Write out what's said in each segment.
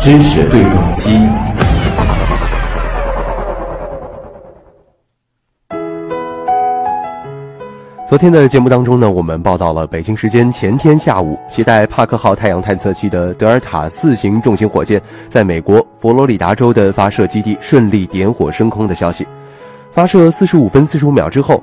知识对撞机。昨天的节目当中呢，我们报道了北京时间前天下午，携带帕克号太阳探测器的德尔塔四型重型火箭在美国佛罗里达州的发射基地顺利点火升空的消息。发射四十五分四十五秒之后，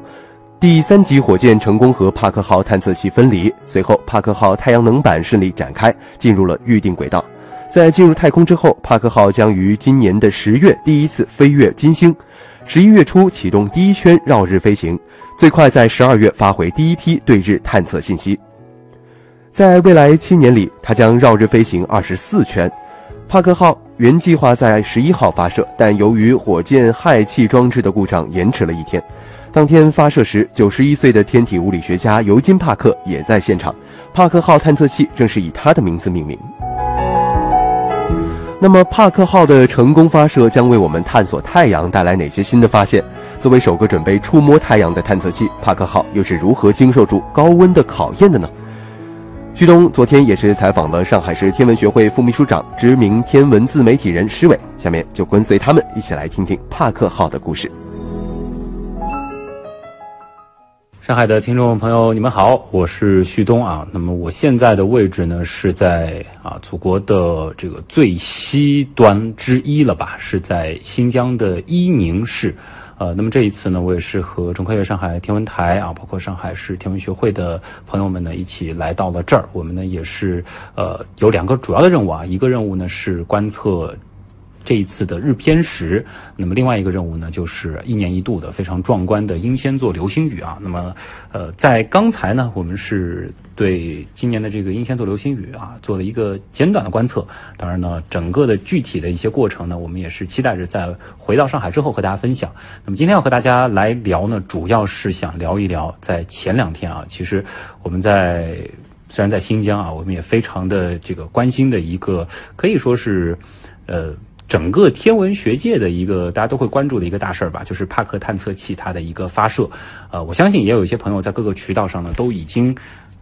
第三级火箭成功和帕克号探测器分离，随后帕克号太阳能板顺利展开，进入了预定轨道。在进入太空之后，帕克号将于今年的十月第一次飞越金星，十一月初启动第一圈绕日飞行。最快在十二月发回第一批对日探测信息。在未来七年里，它将绕日飞行二十四圈。帕克号原计划在十一号发射，但由于火箭氦气装置的故障，延迟了一天。当天发射时，九十一岁的天体物理学家尤金·帕克也在现场。帕克号探测器正是以他的名字命名。那么，帕克号的成功发射将为我们探索太阳带来哪些新的发现？作为首个准备触摸太阳的探测器，帕克号又是如何经受住高温的考验的呢？旭东昨天也是采访了上海市天文学会副秘书长、知名天文自媒体人施伟，下面就跟随他们一起来听听帕克号的故事。上海的听众朋友，你们好，我是旭东啊。那么我现在的位置呢，是在啊祖国的这个最西端之一了吧，是在新疆的伊宁市。呃，那么这一次呢，我也是和中科院上海天文台啊，包括上海市天文学会的朋友们呢，一起来到了这儿。我们呢也是呃有两个主要的任务啊，一个任务呢是观测。这一次的日偏食，那么另外一个任务呢，就是一年一度的非常壮观的英仙座流星雨啊。那么，呃，在刚才呢，我们是对今年的这个英仙座流星雨啊做了一个简短的观测。当然呢，整个的具体的一些过程呢，我们也是期待着在回到上海之后和大家分享。那么今天要和大家来聊呢，主要是想聊一聊在前两天啊，其实我们在虽然在新疆啊，我们也非常的这个关心的一个，可以说是，呃。整个天文学界的一个大家都会关注的一个大事儿吧，就是帕克探测器它的一个发射。呃，我相信也有一些朋友在各个渠道上呢都已经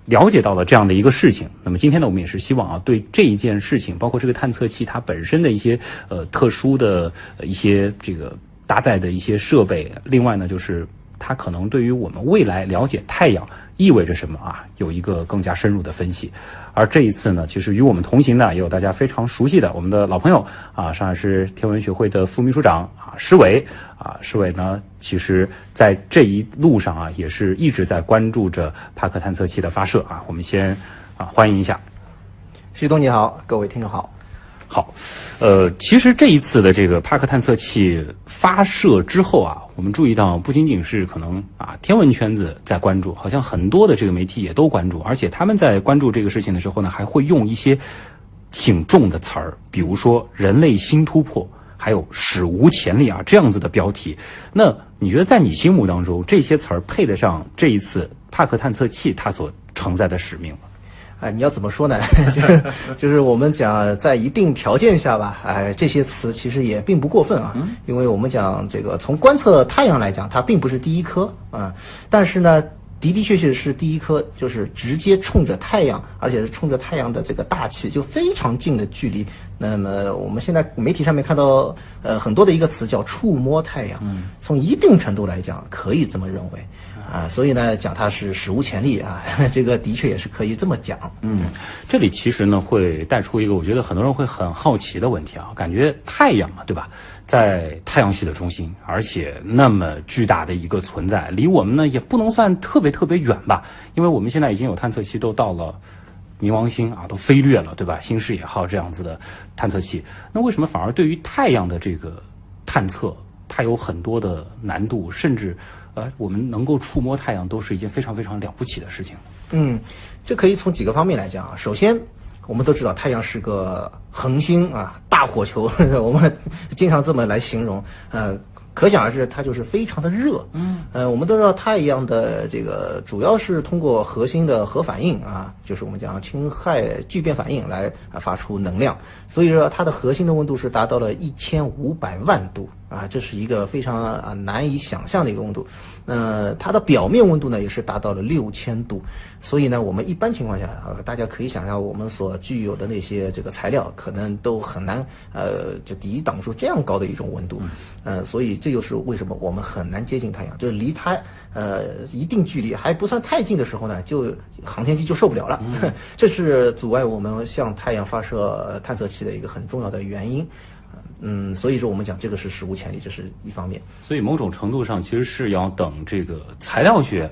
了解到了这样的一个事情。那么今天呢，我们也是希望啊，对这一件事情，包括这个探测器它本身的一些呃特殊的一些这个搭载的一些设备，另外呢，就是它可能对于我们未来了解太阳意味着什么啊，有一个更加深入的分析。而这一次呢，其实与我们同行的也有大家非常熟悉的我们的老朋友啊，上海市天文学会的副秘书长啊，施伟啊，施伟呢，其实在这一路上啊，也是一直在关注着帕克探测器的发射啊。我们先啊，欢迎一下，徐东你好，各位听众好。好，呃，其实这一次的这个帕克探测器发射之后啊，我们注意到不仅仅是可能啊天文圈子在关注，好像很多的这个媒体也都关注，而且他们在关注这个事情的时候呢，还会用一些挺重的词儿，比如说“人类新突破”还有“史无前例”啊这样子的标题。那你觉得在你心目当中，这些词儿配得上这一次帕克探测器它所承载的使命吗？哎，你要怎么说呢？就是就是我们讲在一定条件下吧，哎，这些词其实也并不过分啊。因为我们讲这个从观测太阳来讲，它并不是第一颗啊，但是呢，的的确确是第一颗，就是直接冲着太阳，而且是冲着太阳的这个大气就非常近的距离。那么我们现在媒体上面看到呃很多的一个词叫触摸太阳，从一定程度来讲，可以这么认为。啊，所以呢，讲它是史无前例啊，这个的确也是可以这么讲。嗯，这里其实呢会带出一个我觉得很多人会很好奇的问题啊，感觉太阳嘛，对吧，在太阳系的中心，而且那么巨大的一个存在，离我们呢也不能算特别特别远吧，因为我们现在已经有探测器都到了冥王星啊，都飞掠了，对吧？新视野号这样子的探测器，那为什么反而对于太阳的这个探测，它有很多的难度，甚至？呃，我们能够触摸太阳都是一件非常非常了不起的事情。嗯，这可以从几个方面来讲啊。首先，我们都知道太阳是个恒星啊，大火球，我们经常这么来形容。呃，可想而知，它就是非常的热。嗯，呃，我们都知道太阳的这个主要是通过核心的核反应啊，就是我们讲氢氦聚变反应来发出能量。所以说，它的核心的温度是达到了一千五百万度。啊，这是一个非常啊难以想象的一个温度。呃，它的表面温度呢也是达到了六千度，所以呢，我们一般情况下啊，大家可以想象我们所具有的那些这个材料，可能都很难呃就抵挡住这样高的一种温度。呃，所以这就是为什么我们很难接近太阳，就是离它呃一定距离还不算太近的时候呢，就航天器就受不了了。这是阻碍我们向太阳发射探测器的一个很重要的原因。嗯，所以说我们讲这个是史无前例，这是一方面。所以某种程度上，其实是要等这个材料学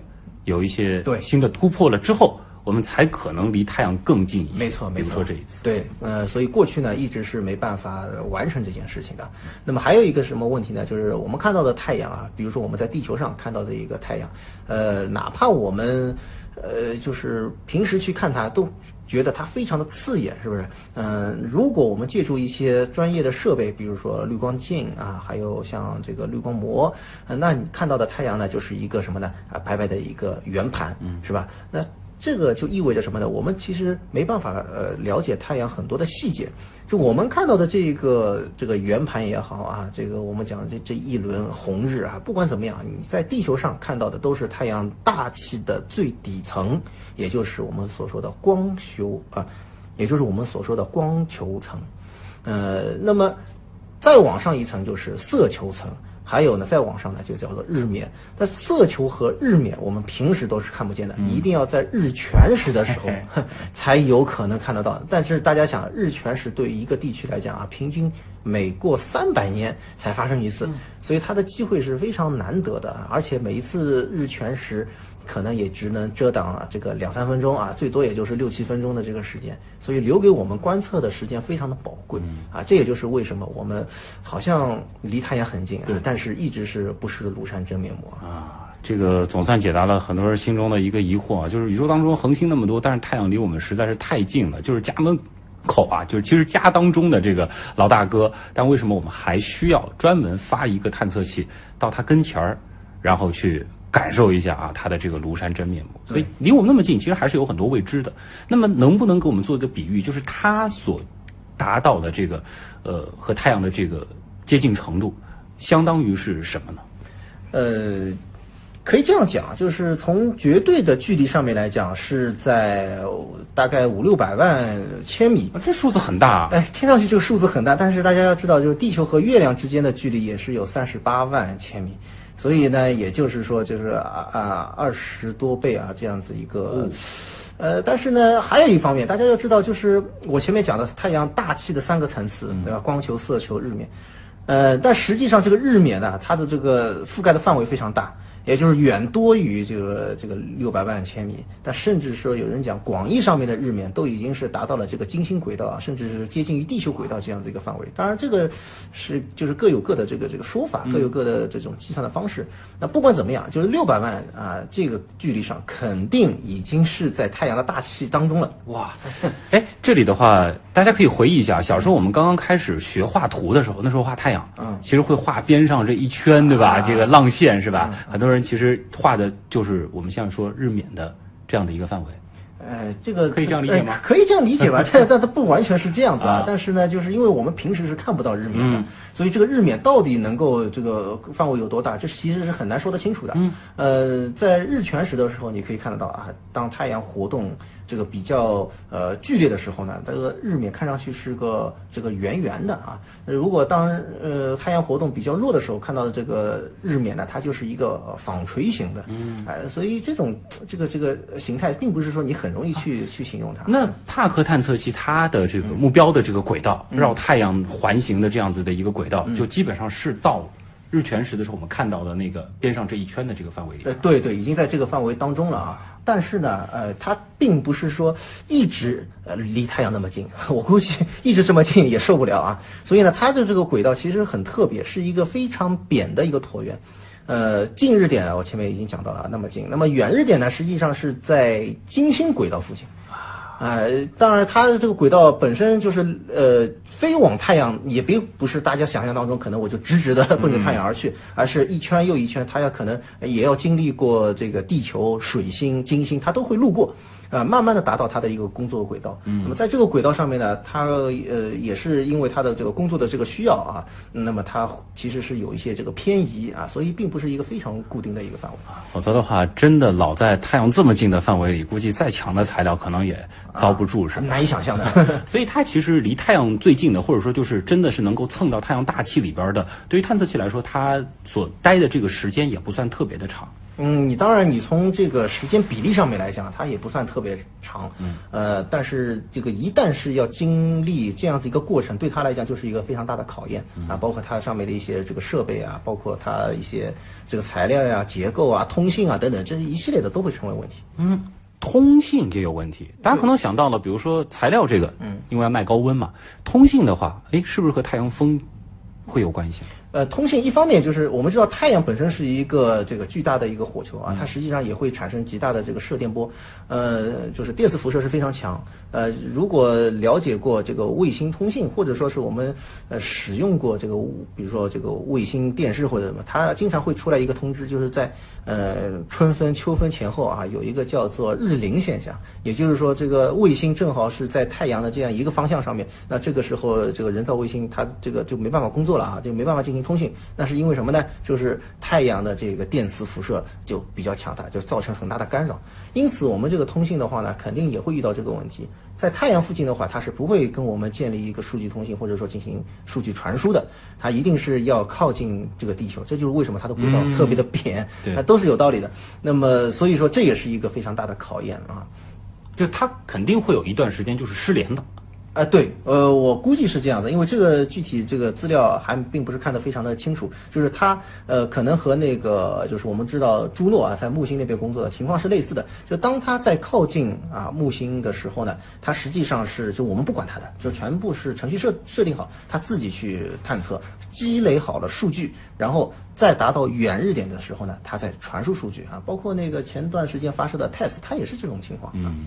有一些对新的突破了之后，我们才可能离太阳更近一些。没错，没错。比如说这一次，对，呃，所以过去呢一直是没办法完成这件事情的。那么还有一个什么问题呢？就是我们看到的太阳啊，比如说我们在地球上看到的一个太阳，呃，哪怕我们呃就是平时去看它都。觉得它非常的刺眼，是不是？嗯，如果我们借助一些专业的设备，比如说滤光镜啊，还有像这个滤光膜，那你看到的太阳呢，就是一个什么呢？啊，白白的一个圆盘，是吧？那这个就意味着什么呢？我们其实没办法呃了解太阳很多的细节。就我们看到的这个这个圆盘也好啊，这个我们讲这这一轮红日啊，不管怎么样，你在地球上看到的都是太阳大气的最底层，也就是我们所说的光球啊，也就是我们所说的光球层。呃，那么再往上一层就是色球层。还有呢，再往上呢，就叫做日冕。但色球和日冕，我们平时都是看不见的，一定要在日全食的时候 才有可能看得到。但是大家想，日全食对于一个地区来讲啊，平均每过三百年才发生一次，所以它的机会是非常难得的。而且每一次日全食。可能也只能遮挡啊这个两三分钟啊，最多也就是六七分钟的这个时间，所以留给我们观测的时间非常的宝贵啊。这也就是为什么我们好像离太阳很近啊，但是一直是不识庐山真面目啊。这个总算解答了很多人心中的一个疑惑啊，就是宇宙当中恒星那么多，但是太阳离我们实在是太近了，就是家门口啊，就是其实家当中的这个老大哥，但为什么我们还需要专门发一个探测器到他跟前儿，然后去？感受一下啊，它的这个庐山真面目。所以离我们那么近，其实还是有很多未知的。那么能不能给我们做一个比喻，就是它所达到的这个呃和太阳的这个接近程度，相当于是什么呢？呃，可以这样讲，就是从绝对的距离上面来讲，是在大概五六百万千米。这数字很大啊！哎，听上去这个数字很大，但是大家要知道，就是地球和月亮之间的距离也是有三十八万千米。所以呢，也就是说，就是啊啊二十多倍啊，这样子一个，呃，但是呢，还有一方面，大家要知道，就是我前面讲的太阳大气的三个层次，对吧？光球、色球、日冕，呃，但实际上这个日冕呢，它的这个覆盖的范围非常大。也就是远多于这个这个六百万千米，但甚至说有人讲广义上面的日冕都已经是达到了这个金星轨道啊，甚至是接近于地球轨道这样的一个范围。当然，这个是就是各有各的这个这个说法，各有各的这种计算的方式。那不管怎么样，就是六百万啊这个距离上，肯定已经是在太阳的大气当中了。哇，哎，这里的话，大家可以回忆一下，小时候我们刚刚开始学画图的时候，那时候画太阳，嗯，其实会画边上这一圈，对吧？这个浪线是吧？很多人。其实画的就是我们像说日冕的这样的一个范围，呃，这个可以这样理解吗？可以这样理解吧，但 但它不完全是这样子啊。但是呢，就是因为我们平时是看不到日冕的，所以这个日冕到底能够这个范围有多大，这其实是很难说得清楚的。嗯，呃，在日全食的时候，你可以看得到啊，当太阳活动。这个比较呃剧烈的时候呢，这个日冕看上去是个这个圆圆的啊。如果当呃太阳活动比较弱的时候，看到的这个日冕呢，它就是一个纺锤形的。嗯，哎，所以这种这个这个形态，并不是说你很容易去去形容它。那帕克探测器它的这个目标的这个轨道，绕太阳环形的这样子的一个轨道，就基本上是到。日全食的时候，我们看到的那个边上这一圈的这个范围里，呃，对对，已经在这个范围当中了啊。但是呢，呃，它并不是说一直呃离太阳那么近，我估计一直这么近也受不了啊。所以呢，它的这个轨道其实很特别，是一个非常扁的一个椭圆。呃，近日点我前面已经讲到了那么近，那么远日点呢，实际上是在金星轨道附近。啊，当然，它的这个轨道本身就是呃，飞往太阳也并不是大家想象当中，可能我就直直的奔着太阳而去，而是一圈又一圈，它要可能也要经历过这个地球、水星、金星，它都会路过。啊，慢慢的达到它的一个工作轨道。嗯，那么在这个轨道上面呢，它呃也是因为它的这个工作的这个需要啊，那么它其实是有一些这个偏移啊，所以并不是一个非常固定的一个范围。否则的话，真的老在太阳这么近的范围里，估计再强的材料可能也遭不住，是？难以想象的。所以它其实离太阳最近的，或者说就是真的是能够蹭到太阳大气里边的，对于探测器来说，它所待的这个时间也不算特别的长。嗯，你当然，你从这个时间比例上面来讲，它也不算特别长。嗯，呃，但是这个一旦是要经历这样子一个过程，对它来讲就是一个非常大的考验啊，包括它上面的一些这个设备啊，包括它一些这个材料呀、结构啊、通信啊等等，这一系列的都会成为问题。嗯，通信也有问题。大家可能想到了，比如说材料这个，嗯，因为要耐高温嘛。通信的话，哎，是不是和太阳风会有关系？呃，通信一方面就是我们知道太阳本身是一个这个巨大的一个火球啊，它实际上也会产生极大的这个射电波，呃，就是电磁辐射是非常强。呃，如果了解过这个卫星通信，或者说是我们呃使用过这个，比如说这个卫星电视或者什么，它经常会出来一个通知，就是在呃春分、秋分前后啊，有一个叫做日凌现象，也就是说这个卫星正好是在太阳的这样一个方向上面，那这个时候这个人造卫星它这个就没办法工作了啊，就没办法进行。通信，那是因为什么呢？就是太阳的这个电磁辐射就比较强大，就造成很大的干扰。因此，我们这个通信的话呢，肯定也会遇到这个问题。在太阳附近的话，它是不会跟我们建立一个数据通信，或者说进行数据传输的。它一定是要靠近这个地球，这就是为什么它的轨道特别的扁，那都是有道理的。那么，所以说这也是一个非常大的考验啊，就它肯定会有一段时间就是失联的。啊，对，呃，我估计是这样子，因为这个具体这个资料还并不是看得非常的清楚，就是它，呃，可能和那个就是我们知道朱诺啊，在木星那边工作的情况是类似的，就当他在靠近啊木星的时候呢，它实际上是就我们不管它的，就全部是程序设设定好，他自己去探测，积累好了数据，然后再达到远日点的时候呢，它再传输数据啊，包括那个前段时间发射的 TESS，它也是这种情况。嗯。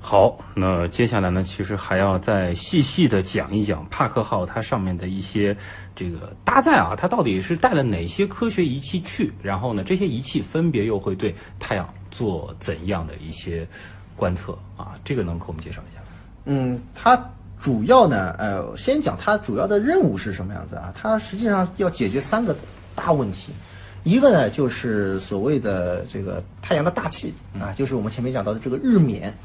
好，那接下来呢，其实还要再细细的讲一讲帕克号它上面的一些这个搭载啊，它到底是带了哪些科学仪器去？然后呢，这些仪器分别又会对太阳做怎样的一些观测啊？这个能给我们介绍一下？嗯，它主要呢，呃，先讲它主要的任务是什么样子啊？它实际上要解决三个大问题，一个呢就是所谓的这个太阳的大气啊，就是我们前面讲到的这个日冕。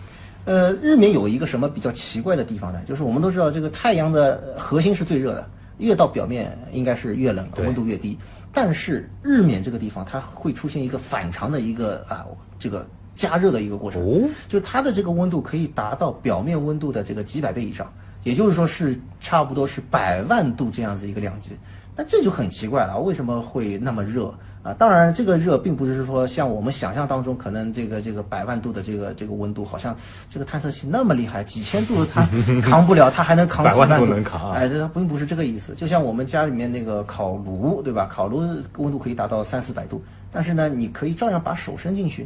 呃，日冕有一个什么比较奇怪的地方呢？就是我们都知道，这个太阳的核心是最热的，越到表面应该是越冷，温度越低。但是日冕这个地方，它会出现一个反常的一个啊，这个加热的一个过程。哦，就是它的这个温度可以达到表面温度的这个几百倍以上，也就是说是差不多是百万度这样子一个量级。那这就很奇怪了，为什么会那么热？啊，当然，这个热并不是说像我们想象当中，可能这个这个百万度的这个这个温度，好像这个探测器那么厉害，几千度它 扛不了，它还能扛几万度？哎，这并不是这个意思。就像我们家里面那个烤炉，对吧？烤炉温度可以达到三四百度，但是呢，你可以照样把手伸进去。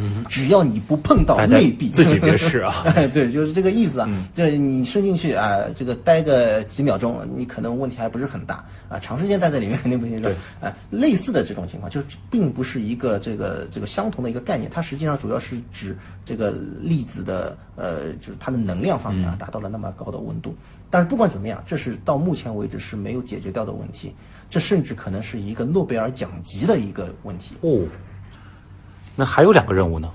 嗯，只要你不碰到内壁，自己别试啊。对，就是这个意思啊。这你伸进去啊，这个待个几秒钟，你可能问题还不是很大啊。长时间待在里面肯定不行。对，哎，类似的这种情况，就并不是一个这个这个相同的一个概念。它实际上主要是指这个粒子的呃，就是它的能量方面啊，达到了那么高的温度。但是不管怎么样，这是到目前为止是没有解决掉的问题。这甚至可能是一个诺贝尔奖级的一个问题。哦。那还有两个任务呢？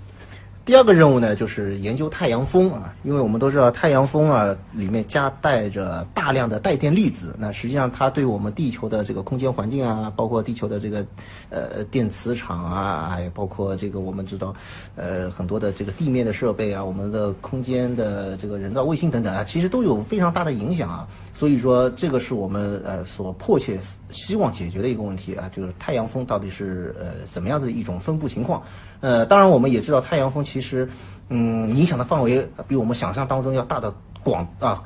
第二个任务呢，就是研究太阳风啊，因为我们都知道太阳风啊里面夹带着大量的带电粒子，那实际上它对我们地球的这个空间环境啊，包括地球的这个呃电磁场啊，还有包括这个我们知道呃很多的这个地面的设备啊，我们的空间的这个人造卫星等等啊，其实都有非常大的影响啊。所以说，这个是我们呃所迫切希望解决的一个问题啊，就是太阳风到底是呃怎么样的一种分布情况？呃，当然我们也知道太阳风其实，嗯，影响的范围比我们想象当中要大的广啊，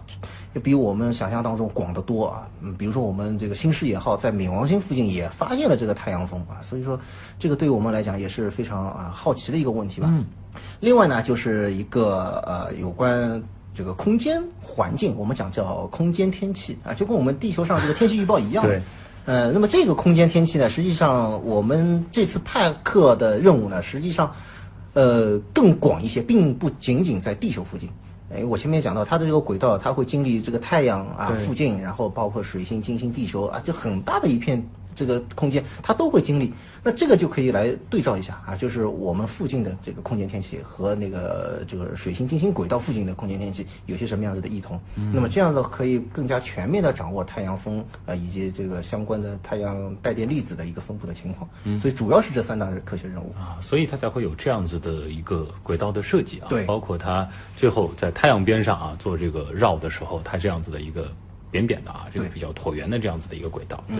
也比我们想象当中广得多啊。嗯，比如说我们这个新视野号在冥王星附近也发现了这个太阳风啊，所以说这个对我们来讲也是非常啊好奇的一个问题吧。嗯。另外呢，就是一个呃有关。这个空间环境，我们讲叫空间天气啊，就跟我们地球上这个天气预报一样。对。呃，那么这个空间天气呢，实际上我们这次派克的任务呢，实际上，呃更广一些，并不仅仅在地球附近。哎，我前面讲到它的这个轨道，它会经历这个太阳啊附近，然后包括水星、金星、地球啊，就很大的一片。这个空间它都会经历，那这个就可以来对照一下啊，就是我们附近的这个空间天气和那个这个水星、金星轨道附近的空间天气有些什么样子的异同。那么这样子可以更加全面的掌握太阳风啊以及这个相关的太阳带电粒子的一个分布的情况。所以主要是这三大科学任务啊，所以它才会有这样子的一个轨道的设计啊，对，包括它最后在太阳边上啊做这个绕的时候，它这样子的一个。扁扁的啊，这个比较椭圆的这样子的一个轨道。对，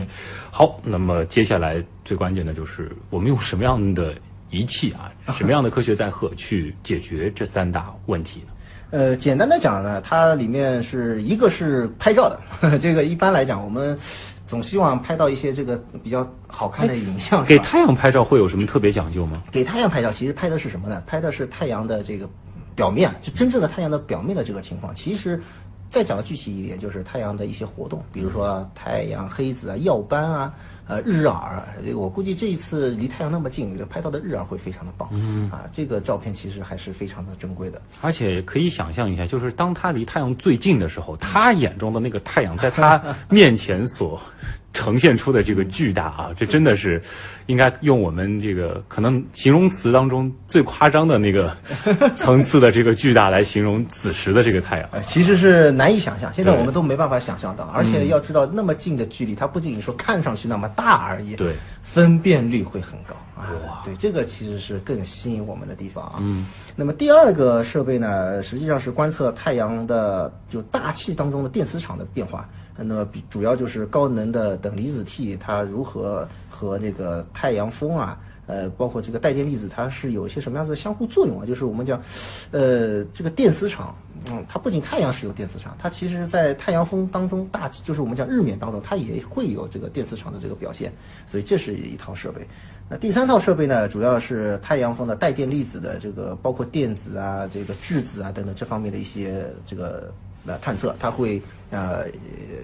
好，那么接下来最关键的就是我们用什么样的仪器啊，什么样的科学载荷去解决这三大问题呢？呃，简单的讲呢，它里面是一个是拍照的，这个一般来讲，我们总希望拍到一些这个比较好看的影像。给太阳拍照会有什么特别讲究吗？给太阳拍照，其实拍的是什么呢？拍的是太阳的这个表面，就真正的太阳的表面的这个情况。其实。再讲的具体一点，就是太阳的一些活动，比如说太阳黑子啊、耀斑啊、呃日耳。我估计这一次离太阳那么近，拍到的日耳会非常的棒。嗯啊，这个照片其实还是非常的珍贵的。而且可以想象一下，就是当他离太阳最近的时候，他眼中的那个太阳在他面前所。呈现出的这个巨大啊，这真的是应该用我们这个可能形容词当中最夸张的那个 层次的这个巨大来形容此时的这个太阳，其实是难以想象。现在我们都没办法想象到，而且要知道那么近的距离，它不仅仅说看上去那么大而已，对，分辨率会很高啊。对，这个其实是更吸引我们的地方啊。嗯，那么第二个设备呢，实际上是观测太阳的就大气当中的电磁场的变化。那么比主要就是高能的等离子体，它如何和那个太阳风啊，呃，包括这个带电粒子，它是有一些什么样子的相互作用啊？就是我们讲，呃，这个电磁场，嗯，它不仅太阳是有电磁场，它其实在太阳风当中大，就是我们讲日冕当中，它也会有这个电磁场的这个表现。所以这是一套设备。那第三套设备呢，主要是太阳风的带电粒子的这个，包括电子啊、这个质子啊等等这方面的一些这个。呃，探测它会呃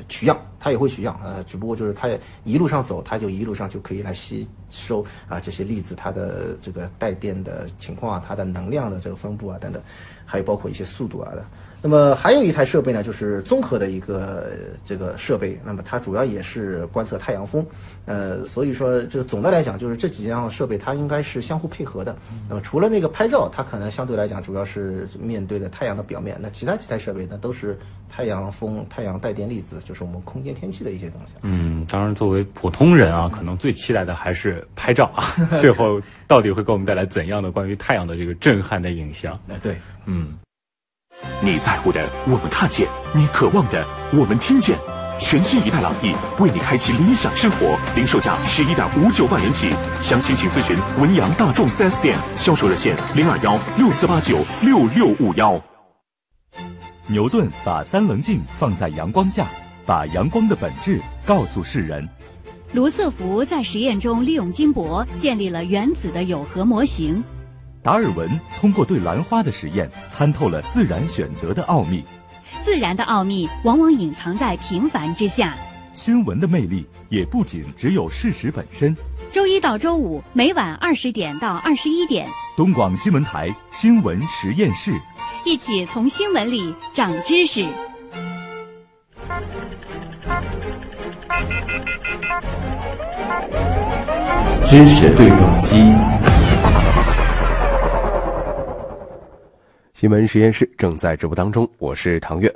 取样，它也会取样，呃，只不过就是它一路上走，它就一路上就可以来吸收啊这些粒子它的这个带电的情况啊，它的能量的这个分布啊等等，还有包括一些速度啊的。那么还有一台设备呢，就是综合的一个这个设备。那么它主要也是观测太阳风，呃，所以说这个总的来讲，就是这几样设备它应该是相互配合的。那么除了那个拍照，它可能相对来讲主要是面对的太阳的表面。那其他几台设备呢，都是太阳风、太阳带电粒子，就是我们空间天气的一些东西。嗯，当然作为普通人啊，可能最期待的还是拍照啊。最后到底会给我们带来怎样的关于太阳的这个震撼的影像？哎，对，嗯。你在乎的，我们看见；你渴望的，我们听见。全新一代朗逸为你开启理想生活，零售价十一点五九万元起，详情请咨询文阳大众 4S 店销售热线零二幺六四八九六六五幺。牛顿把三棱镜放在阳光下，把阳光的本质告诉世人。卢瑟福在实验中利用金箔建立了原子的有核模型。达尔文通过对兰花的实验，参透了自然选择的奥秘。自然的奥秘往往隐藏在平凡之下。新闻的魅力也不仅只有事实本身。周一到周五每晚二十点到二十一点，东广新闻台新闻实验室，一起从新闻里长知识。知识对撞机。新闻实验室正在直播当中，我是唐月。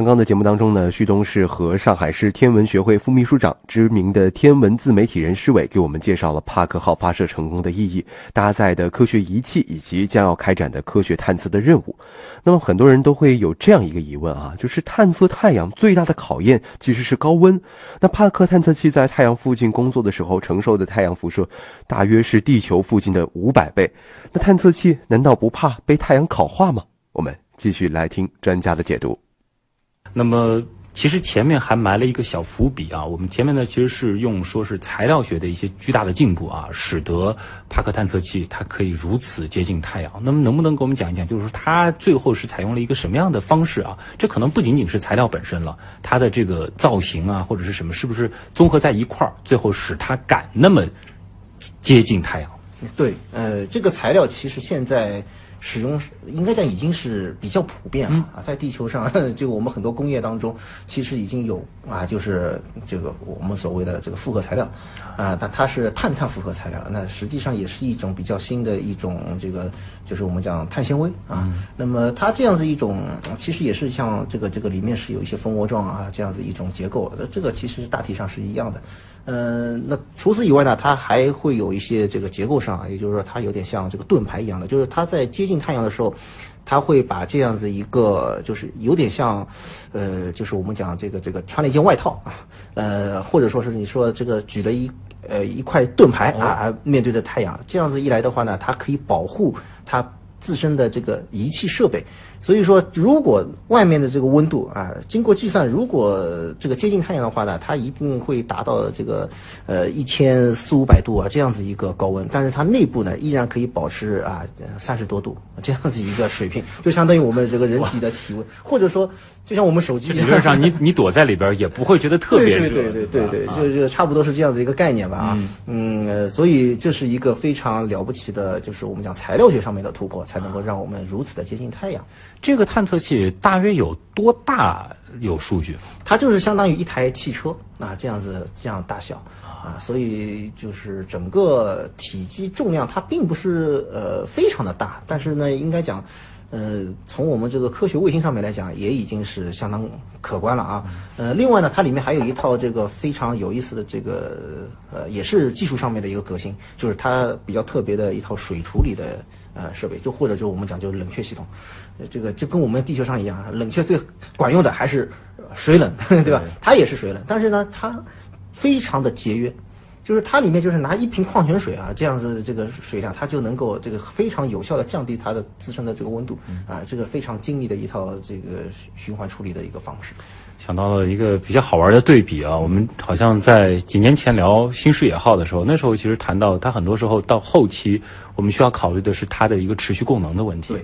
刚刚的节目当中呢，旭东是和上海市天文学会副秘书长、知名的天文自媒体人施伟给我们介绍了帕克号发射成功的意义、搭载的科学仪器以及将要开展的科学探测的任务。那么很多人都会有这样一个疑问啊，就是探测太阳最大的考验其实是高温。那帕克探测器在太阳附近工作的时候，承受的太阳辐射大约是地球附近的五百倍。那探测器难道不怕被太阳烤化吗？我们继续来听专家的解读。那么，其实前面还埋了一个小伏笔啊。我们前面呢，其实是用说是材料学的一些巨大的进步啊，使得帕克探测器它可以如此接近太阳。那么，能不能给我们讲一讲，就是说它最后是采用了一个什么样的方式啊？这可能不仅仅是材料本身了，它的这个造型啊，或者是什么，是不是综合在一块儿，最后使它敢那么接近太阳？对，呃，这个材料其实现在使用应该讲已经是比较普遍了啊，在地球上，就我们很多工业当中，其实已经有啊，就是这个我们所谓的这个复合材料啊，它它是碳碳复合材料，那实际上也是一种比较新的一种这个，就是我们讲碳纤维啊。那么它这样子一种，其实也是像这个这个里面是有一些蜂窝状啊这样子一种结构，那这个其实大体上是一样的。嗯，那除此以外呢，它还会有一些这个结构上啊，也就是说它有点像这个盾牌一样的，就是它在接近太阳的时候，它会把这样子一个就是有点像，呃，就是我们讲这个这个穿了一件外套啊，呃，或者说是你说这个举了一呃一块盾牌啊啊，面对着太阳，这样子一来的话呢，它可以保护它自身的这个仪器设备。所以说，如果外面的这个温度啊，经过计算，如果这个接近太阳的话呢，它一定会达到这个呃一千四五百度啊这样子一个高温，但是它内部呢依然可以保持啊三十多度这样子一个水平，就相当于我们这个人体的体温，或者说就像我们手机理论上你你躲在里边也不会觉得特别热，对对对对对，就就差不多是这样子一个概念吧啊，嗯呃，所以这是一个非常了不起的，就是我们讲材料学上面的突破，才能够让我们如此的接近太阳。这个探测器大约有多大？有数据？它就是相当于一台汽车啊，这样子这样大小啊，所以就是整个体积重量它并不是呃非常的大，但是呢，应该讲，呃，从我们这个科学卫星上面来讲，也已经是相当可观了啊。呃，另外呢，它里面还有一套这个非常有意思的这个呃，也是技术上面的一个革新，就是它比较特别的一套水处理的。呃，设备就或者就我们讲就是冷却系统，这个就跟我们地球上一样，冷却最管用的还是水冷，对吧？它也是水冷，但是呢，它非常的节约，就是它里面就是拿一瓶矿泉水啊，这样子这个水量，它就能够这个非常有效的降低它的自身的这个温度啊，这个非常精密的一套这个循环处理的一个方式。想到了一个比较好玩的对比啊，我们好像在几年前聊新视野号的时候，那时候其实谈到它很多时候到后期，我们需要考虑的是它的一个持续供能的问题，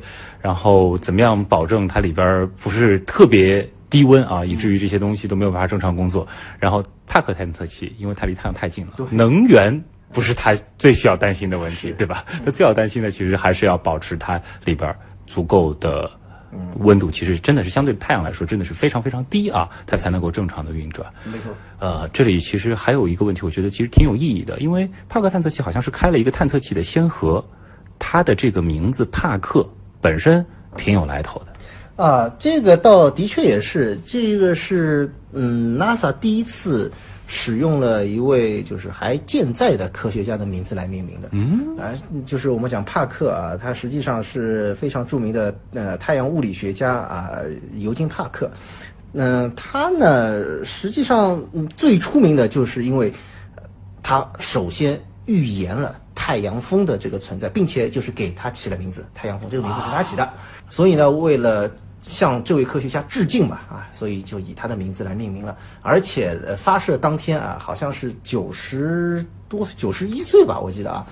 然后怎么样保证它里边不是特别低温啊，以至于这些东西都没有办法正常工作。然后帕克探测器，因为它离太阳太近了，能源不是它最需要担心的问题，对吧？它最要担心的其实还是要保持它里边足够的。温度其实真的是相对太阳来说，真的是非常非常低啊，它才能够正常的运转。没错。呃，这里其实还有一个问题，我觉得其实挺有意义的，因为帕克探测器好像是开了一个探测器的先河，它的这个名字帕克本身挺有来头的。啊，这个倒的确也是，这个是嗯，NASA 第一次。使用了一位就是还健在的科学家的名字来命名的，嗯，啊，就是我们讲帕克啊，他实际上是非常著名的呃太阳物理学家啊，尤金帕克。那他呢，实际上最出名的就是因为，他首先预言了太阳风的这个存在，并且就是给他起了名字，太阳风这个名字是他起的。所以呢，为了向这位科学家致敬吧，啊，所以就以他的名字来命名了。而且发射当天啊，好像是九十多、九十一岁吧，我记得啊。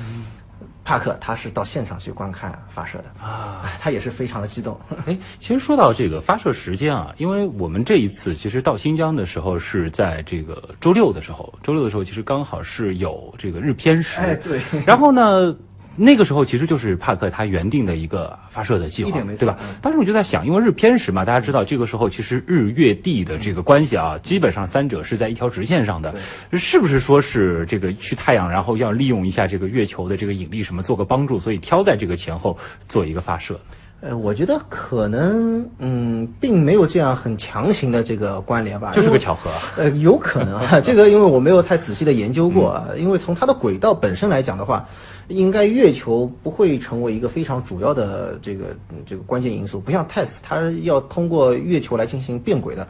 帕克他是到现场去观看发射的啊，他也是非常的激动。哎，其实说到这个发射时间啊，因为我们这一次其实到新疆的时候是在这个周六的时候，周六的时候其实刚好是有这个日偏食。哎，对。然后呢？那个时候其实就是帕克他原定的一个发射的计划，对吧？当时我就在想，因为日偏食嘛，大家知道这个时候其实日月地的这个关系啊，基本上三者是在一条直线上的，是不是说是这个去太阳，然后要利用一下这个月球的这个引力什么做个帮助，所以挑在这个前后做一个发射？呃，我觉得可能嗯，并没有这样很强行的这个关联吧，就是个巧合。呃，有可能啊，这个因为我没有太仔细的研究过啊，因为从它的轨道本身来讲的话。应该月球不会成为一个非常主要的这个这个关键因素，不像 TESS，它要通过月球来进行变轨的。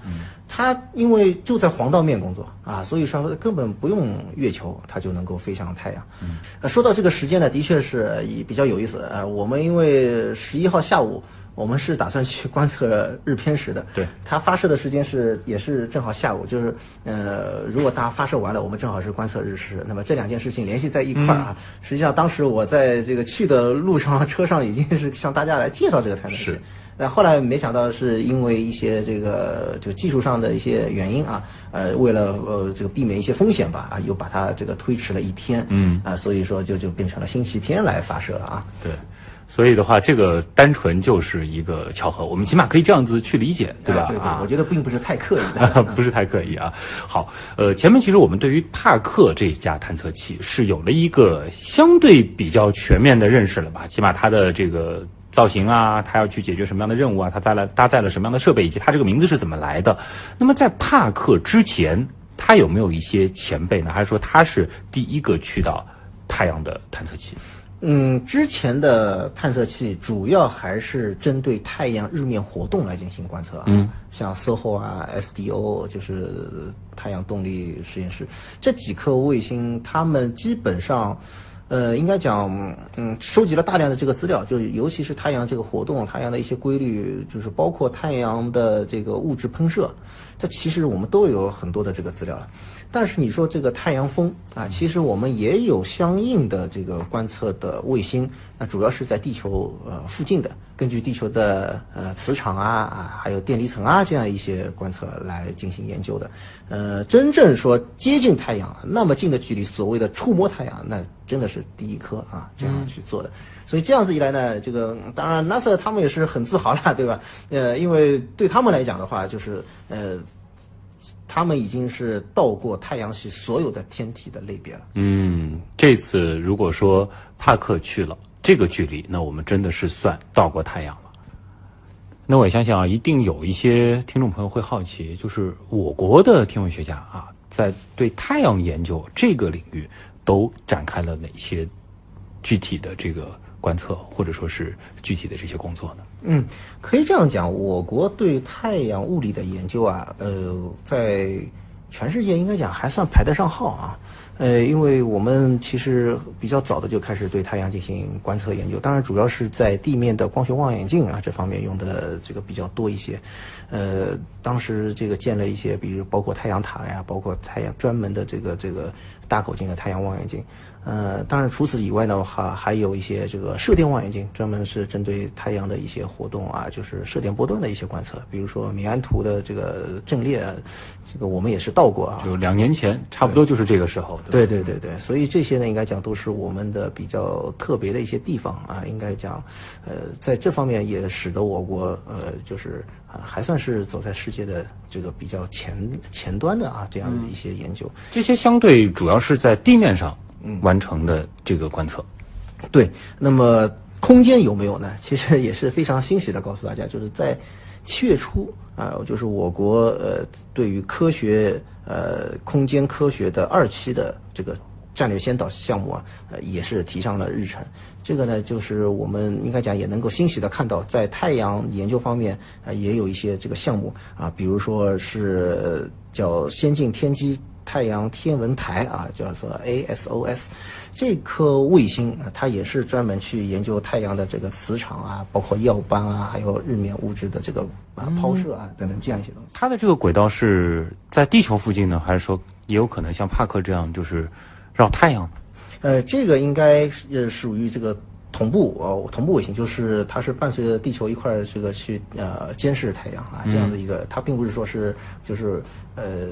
它因为就在黄道面工作啊，所以说根本不用月球，它就能够飞向太阳。说到这个时间呢，的确是也比较有意思啊。我们因为十一号下午。我们是打算去观测日偏食的，对，它发射的时间是也是正好下午，就是呃，如果它发射完了，我们正好是观测日食，那么这两件事情联系在一块儿啊。实际上当时我在这个去的路上，车上已经是向大家来介绍这个探测器，那后来没想到是因为一些这个就技术上的一些原因啊，呃，为了呃这个避免一些风险吧，啊，又把它这个推迟了一天，嗯。啊，所以说就就变成了星期天来发射了啊。对，所以的话，这个单纯就是一个巧合，我们起码可以这样子去理解，对吧？啊对对，啊我觉得并不是太刻意的。不是太刻意啊。好，呃，前面其实我们对于帕克这架探测器是有了一个相对比较全面的认识了吧？起码它的这个造型啊，它要去解决什么样的任务啊，它载了搭载了什么样的设备，以及它这个名字是怎么来的。那么在帕克之前，它有没有一些前辈呢？还是说它是第一个去到太阳的探测器？嗯，之前的探测器主要还是针对太阳日面活动来进行观测啊，嗯，像 SOHO 啊、SDO 就是太阳动力实验室这几颗卫星，它们基本上。呃，应该讲，嗯，收集了大量的这个资料，就是尤其是太阳这个活动，太阳的一些规律，就是包括太阳的这个物质喷射，这其实我们都有很多的这个资料了。但是你说这个太阳风啊，其实我们也有相应的这个观测的卫星，那主要是在地球呃附近的，根据地球的呃磁场啊啊，还有电离层啊这样一些观测来进行研究的。呃，真正说接近太阳那么近的距离，所谓的触摸太阳，那真的是第一颗啊这样去做的。所以这样子一来呢，这个当然 NASA 他们也是很自豪了，对吧？呃，因为对他们来讲的话，就是呃。他们已经是到过太阳系所有的天体的类别了。嗯，这次如果说帕克去了这个距离，那我们真的是算到过太阳了。那我想想啊，一定有一些听众朋友会好奇，就是我国的天文学家啊，在对太阳研究这个领域都展开了哪些具体的这个观测，或者说是具体的这些工作呢？嗯，可以这样讲，我国对太阳物理的研究啊，呃，在全世界应该讲还算排得上号啊。呃，因为我们其实比较早的就开始对太阳进行观测研究，当然主要是在地面的光学望远镜啊这方面用的这个比较多一些。呃，当时这个建了一些，比如包括太阳塔呀，包括太阳专门的这个这个大口径的太阳望远镜。呃，当然除此以外呢，还，还有一些这个射电望远镜，专门是针对太阳的一些活动啊，就是射电波段的一些观测。比如说米安图的这个阵列啊，这个我们也是到过啊。就两年前，差不多就是这个时候。对对对对，所以这些呢，应该讲都是我们的比较特别的一些地方啊。应该讲，呃，在这方面也使得我国呃，就是啊，还算是走在世界的这个比较前前端的啊，这样的一些研究。这些相对主要是在地面上完成的这个观测。对，那么空间有没有呢？其实也是非常欣喜的告诉大家，就是在七月初啊，就是我国呃对于科学呃空间科学的二期的这个战略先导项目啊，呃也是提上了日程。这个呢，就是我们应该讲也能够欣喜的看到，在太阳研究方面啊、也有一些这个项目啊，比如说是叫先进天基。太阳天文台啊，叫做 ASOS，这颗卫星啊，它也是专门去研究太阳的这个磁场啊，包括耀斑啊，还有日冕物质的这个啊抛射啊等等这样一些东西。它的这个轨道是在地球附近呢，还是说也有可能像帕克这样，就是绕太阳？呃，这个应该呃属于这个同步呃同步卫星，就是它是伴随着地球一块儿这个去呃监视太阳啊这样子一个，它并不是说是就是呃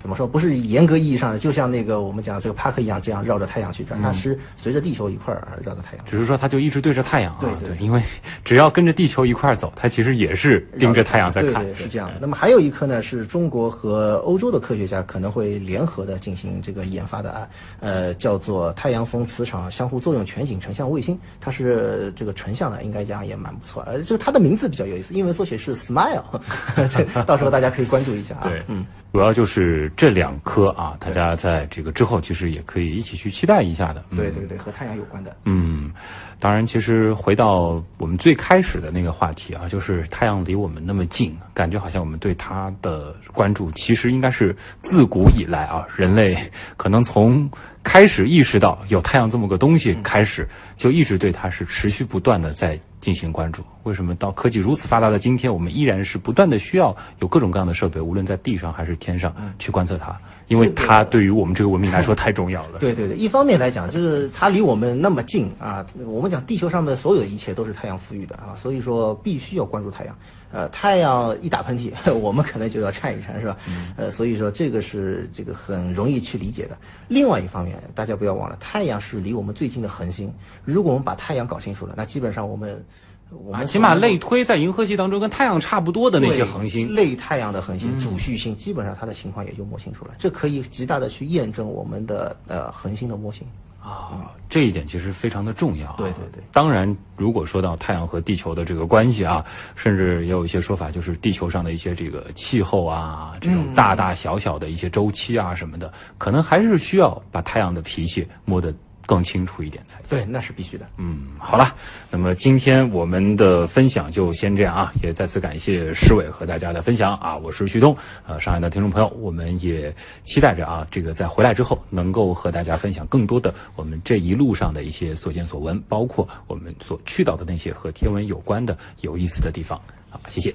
怎么说，不是严格意义上的，就像那个我们讲这个帕克一样这样绕着太阳去转，它是随着地球一块儿绕着太阳。只是说它就一直对着太阳啊，对对因为只要跟着地球一块儿走，它其实也是盯着太阳在看。对对，是这样。那么还有一颗呢，是中国和欧洲的科学家可能会联合的进行这个研发的啊，呃，叫做太阳风磁场相互作用全景成像卫星，它是这个成像的，应该讲也蛮不错。呃，这个它的名字比较有意思，英文缩写是 SMILE，这到时候大家可以关注一下啊。对，嗯，主要就是这两颗啊，大家在这个之后其实也可以一起去期待一下的。嗯对对对，和太阳有关的。嗯，当然，其实回到我们最开始的那个话题啊，就是太阳离我们那么近，感觉好像我们对它的关注其实应该是自古以来啊，人类可能从开始意识到有太阳这么个东西开始，就一直对它是持续不断的在进行关注。为什么到科技如此发达的今天，我们依然是不断的需要有各种各样的设备，无论在地上还是天上去观测它，因为它对于我们这个文明来说太重要了。对对对，一方面来讲，就是它离我们那么近啊，我们讲地球上面的所有的一切都是太阳赋予的啊，所以说必须要关注太阳。呃，太阳一打喷嚏，我们可能就要颤一颤，是吧？呃，所以说这个是这个很容易去理解的。另外一方面，大家不要忘了，太阳是离我们最近的恒星。如果我们把太阳搞清楚了，那基本上我们我们啊起码类推在银河系当中跟太阳差不多的那些恒星，类太阳的恒星、主序星，基本上它的情况也就摸清楚了。这可以极大的去验证我们的呃恒星的模型。啊，这一点其实非常的重要、啊。对对对。当然，如果说到太阳和地球的这个关系啊，甚至也有一些说法，就是地球上的一些这个气候啊，这种大大小小的一些周期啊什么的，可能还是需要把太阳的脾气摸得更清楚一点才行。对，那是必须的。嗯，好了，那么今天我们的分享就先这样啊，也再次感谢施伟和大家的分享啊，我是旭东，呃，上海的听众朋友，我们也期待着啊，这个在回来之后能够和大家分享更多的我们这一路上的一些所见所闻，包括我们所去到的那些和天文有关的有意思的地方。好，谢谢。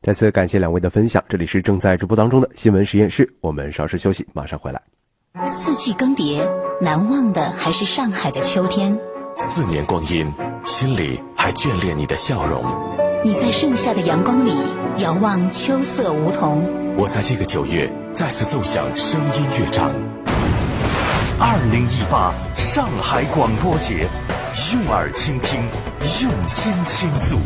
再次感谢两位的分享，这里是正在直播当中的新闻实验室，我们稍事休息，马上回来。四季更迭，难忘的还是上海的秋天。四年光阴，心里还眷恋你的笑容。你在盛夏的阳光里遥望秋色梧桐，我在这个九月再次奏响声音乐章。二零一八上海广播节，用耳倾听，用心倾诉。